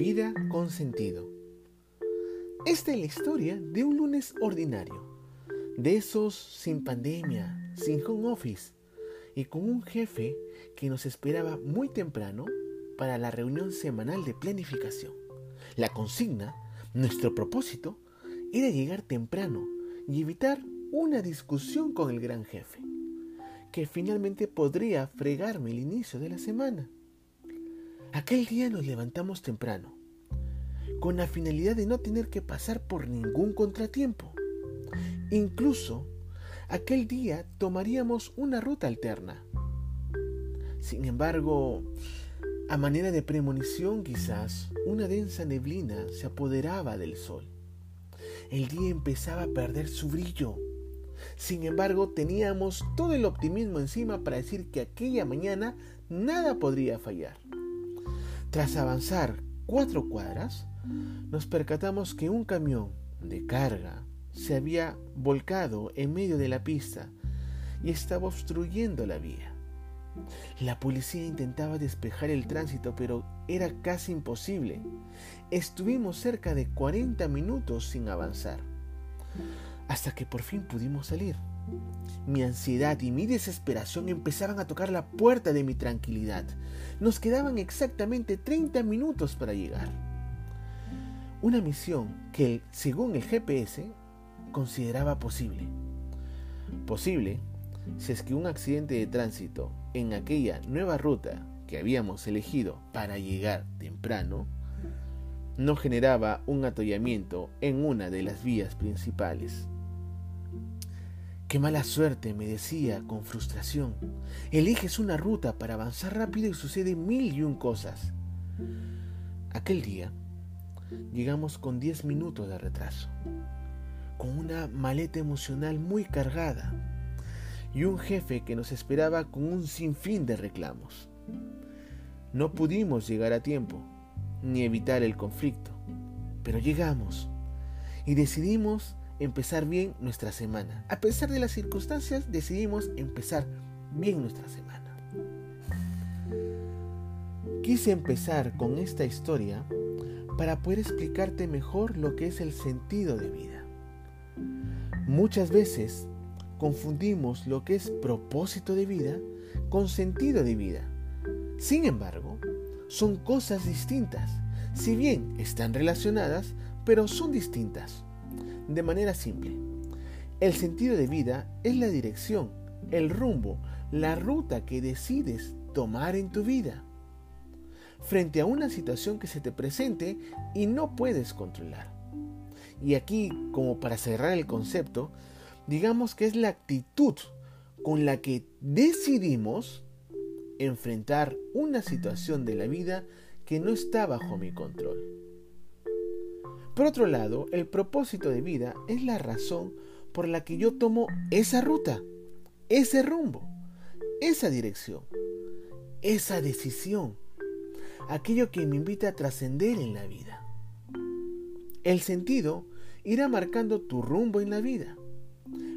Vida con sentido. Esta es la historia de un lunes ordinario, de esos sin pandemia, sin home office y con un jefe que nos esperaba muy temprano para la reunión semanal de planificación. La consigna, nuestro propósito, era llegar temprano y evitar una discusión con el gran jefe, que finalmente podría fregarme el inicio de la semana. Aquel día nos levantamos temprano, con la finalidad de no tener que pasar por ningún contratiempo. Incluso, aquel día tomaríamos una ruta alterna. Sin embargo, a manera de premonición quizás, una densa neblina se apoderaba del sol. El día empezaba a perder su brillo. Sin embargo, teníamos todo el optimismo encima para decir que aquella mañana nada podría fallar. Tras avanzar cuatro cuadras, nos percatamos que un camión de carga se había volcado en medio de la pista y estaba obstruyendo la vía. La policía intentaba despejar el tránsito, pero era casi imposible. Estuvimos cerca de 40 minutos sin avanzar, hasta que por fin pudimos salir. Mi ansiedad y mi desesperación empezaban a tocar la puerta de mi tranquilidad. Nos quedaban exactamente 30 minutos para llegar. Una misión que, según el GPS, consideraba posible. Posible si es que un accidente de tránsito en aquella nueva ruta que habíamos elegido para llegar temprano no generaba un atollamiento en una de las vías principales. Qué mala suerte, me decía con frustración. Eliges una ruta para avanzar rápido y sucede mil y un cosas. Aquel día llegamos con diez minutos de retraso, con una maleta emocional muy cargada y un jefe que nos esperaba con un sinfín de reclamos. No pudimos llegar a tiempo ni evitar el conflicto, pero llegamos y decidimos empezar bien nuestra semana. A pesar de las circunstancias, decidimos empezar bien nuestra semana. Quise empezar con esta historia para poder explicarte mejor lo que es el sentido de vida. Muchas veces confundimos lo que es propósito de vida con sentido de vida. Sin embargo, son cosas distintas. Si bien están relacionadas, pero son distintas de manera simple. El sentido de vida es la dirección, el rumbo, la ruta que decides tomar en tu vida frente a una situación que se te presente y no puedes controlar. Y aquí, como para cerrar el concepto, digamos que es la actitud con la que decidimos enfrentar una situación de la vida que no está bajo mi control. Por otro lado, el propósito de vida es la razón por la que yo tomo esa ruta, ese rumbo, esa dirección, esa decisión, aquello que me invita a trascender en la vida. El sentido irá marcando tu rumbo en la vida,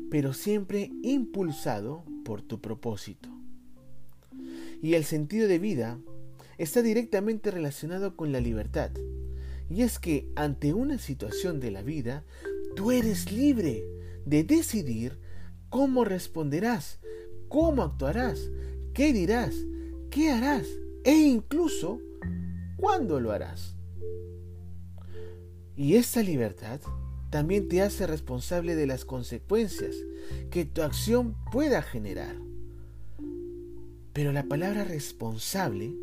pero siempre impulsado por tu propósito. Y el sentido de vida está directamente relacionado con la libertad y es que ante una situación de la vida, tú eres libre de decidir cómo responderás, cómo actuarás, qué dirás, qué harás e incluso cuándo lo harás. Y esa libertad también te hace responsable de las consecuencias que tu acción pueda generar. Pero la palabra responsable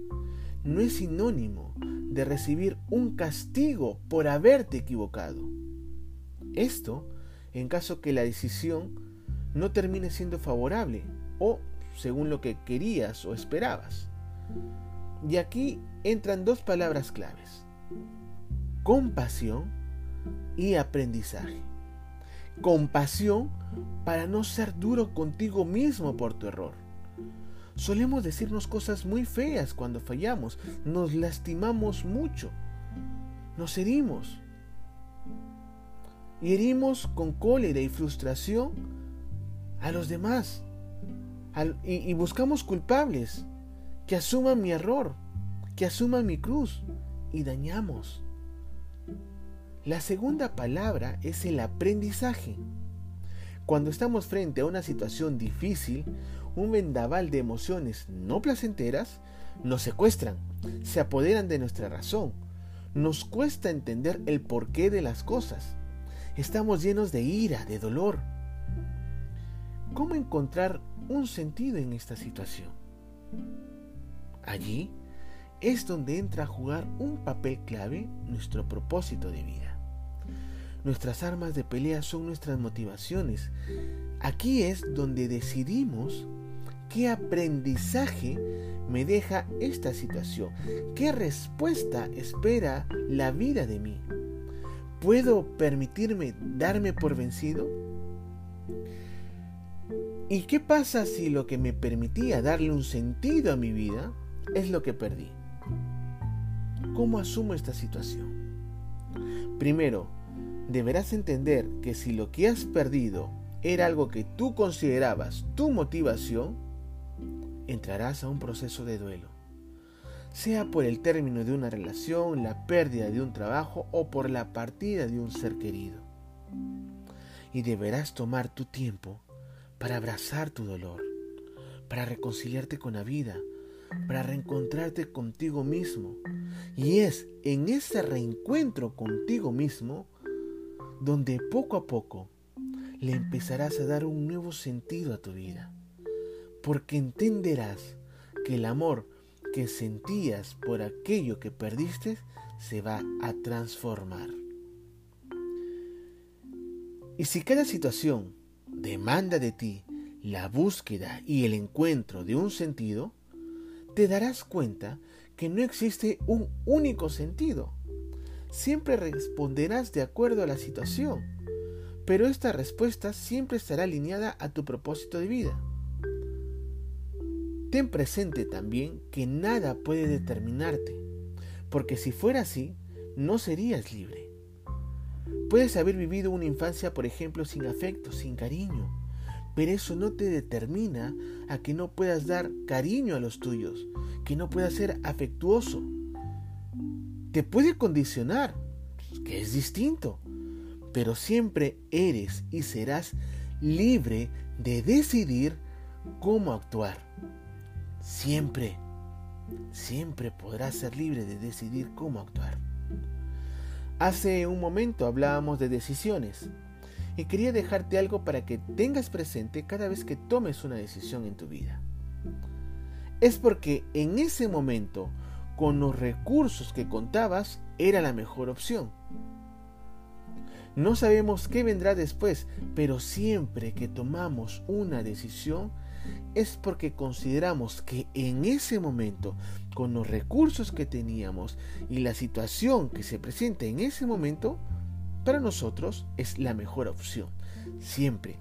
no es sinónimo de recibir un castigo por haberte equivocado. Esto en caso que la decisión no termine siendo favorable o según lo que querías o esperabas. Y aquí entran dos palabras claves. Compasión y aprendizaje. Compasión para no ser duro contigo mismo por tu error Solemos decirnos cosas muy feas cuando fallamos, nos lastimamos mucho, nos herimos. Y herimos con cólera y frustración a los demás. y, buscamos culpables que asuman mi error, que asuman mi cruz, y dañamos. La segunda palabra es el aprendizaje. Cuando estamos frente a una situación difícil, un vendaval de emociones no placenteras nos secuestran, se apoderan de nuestra razón, nos cuesta entender el porqué de las cosas. Estamos llenos de ira, de dolor. ¿Cómo encontrar un sentido en esta situación? Allí es donde entra a jugar un papel clave nuestro propósito de vida. Nuestras armas de pelea son nuestras motivaciones. Aquí es donde decidimos qué aprendizaje me deja esta situación, qué respuesta espera la vida de mí. ¿Puedo permitirme darme por vencido? ¿Y qué pasa si lo que me permitía darle un sentido a mi vida es lo que perdí? ¿Cómo asumo esta situación? Primero, deberás entender que si lo que has perdido era algo que tú considerabas tu motivación, entrarás a un proceso de duelo, sea por el término de una relación, la pérdida de un trabajo o por la partida de un ser querido. Y deberás tomar tu tiempo para abrazar tu dolor, para reconciliarte con la vida, para reencontrarte contigo mismo. Y es en ese reencuentro contigo mismo donde poco a poco le empezarás a dar un nuevo sentido a tu vida, porque entenderás que el amor que sentías por aquello que perdiste se va a transformar. Y si cada situación demanda de ti la búsqueda y el encuentro de un sentido, te darás cuenta que no existe un único sentido. Siempre responderás de acuerdo a la situación, pero esta respuesta siempre estará alineada a tu propósito de vida. Ten presente también que nada puede determinarte, porque si fuera así, no serías libre. Puedes haber vivido una infancia, por ejemplo, sin afecto, sin cariño, pero eso no te determina a que no puedas dar cariño a los tuyos, que no puedas ser afectuoso. Te puede condicionar, que es distinto, pero siempre eres y serás libre de decidir cómo actuar. Siempre, siempre podrás ser libre de decidir cómo actuar. Hace un momento hablábamos de decisiones y quería dejarte algo para que tengas presente cada vez que tomes una decisión en tu vida. Es porque en ese momento, con los recursos que contabas, era la mejor opción. No sabemos qué vendrá después, pero siempre que tomamos una decisión es porque consideramos que en ese momento, con los recursos que teníamos y la situación que se presenta en ese momento, para nosotros es la mejor opción. Siempre,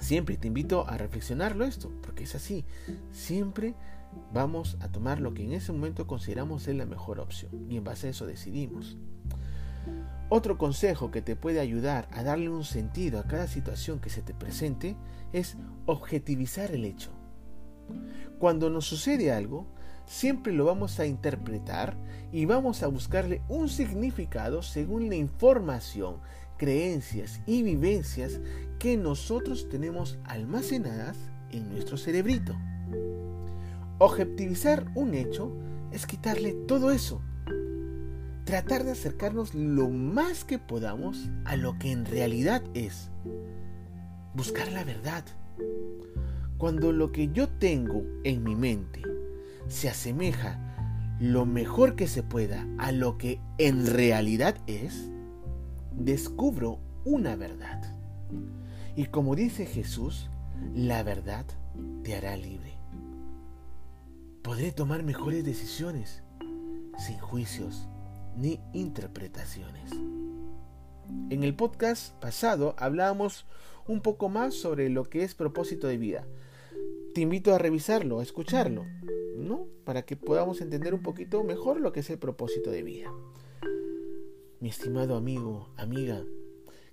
siempre te invito a reflexionarlo esto, porque es así. Siempre vamos a tomar lo que en ese momento consideramos ser la mejor opción y en base a eso decidimos. Otro consejo que te puede ayudar a darle un sentido a cada situación que se te presente es objetivizar el hecho. Cuando nos sucede algo, siempre lo vamos a interpretar y vamos a buscarle un significado según la información, creencias y vivencias que nosotros tenemos almacenadas en nuestro cerebrito. Objetivizar un hecho es quitarle todo eso. Tratar de acercarnos lo más que podamos a lo que en realidad es. Buscar la verdad. Cuando lo que yo tengo en mi mente se asemeja lo mejor que se pueda a lo que en realidad es, descubro una verdad. Y como dice Jesús, la verdad te hará libre. Podré tomar mejores decisiones sin juicios ni interpretaciones. En el podcast pasado hablábamos un poco más sobre lo que es propósito de vida. Te invito a revisarlo, a escucharlo. ¿no? Para que podamos entender un poquito mejor lo que es el propósito de vida. Mi estimado amigo, amiga,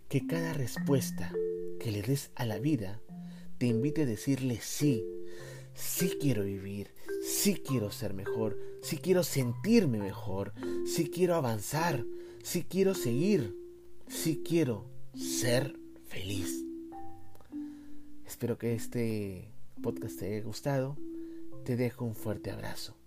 que cada respuesta que le des a la vida te invite a decirle sí, sí quiero vivir, sí quiero ser mejor, si quiero sentirme mejor, si quiero avanzar, si quiero seguir, si quiero ser feliz. Espero que este podcast te haya gustado. Te dejo un fuerte abrazo.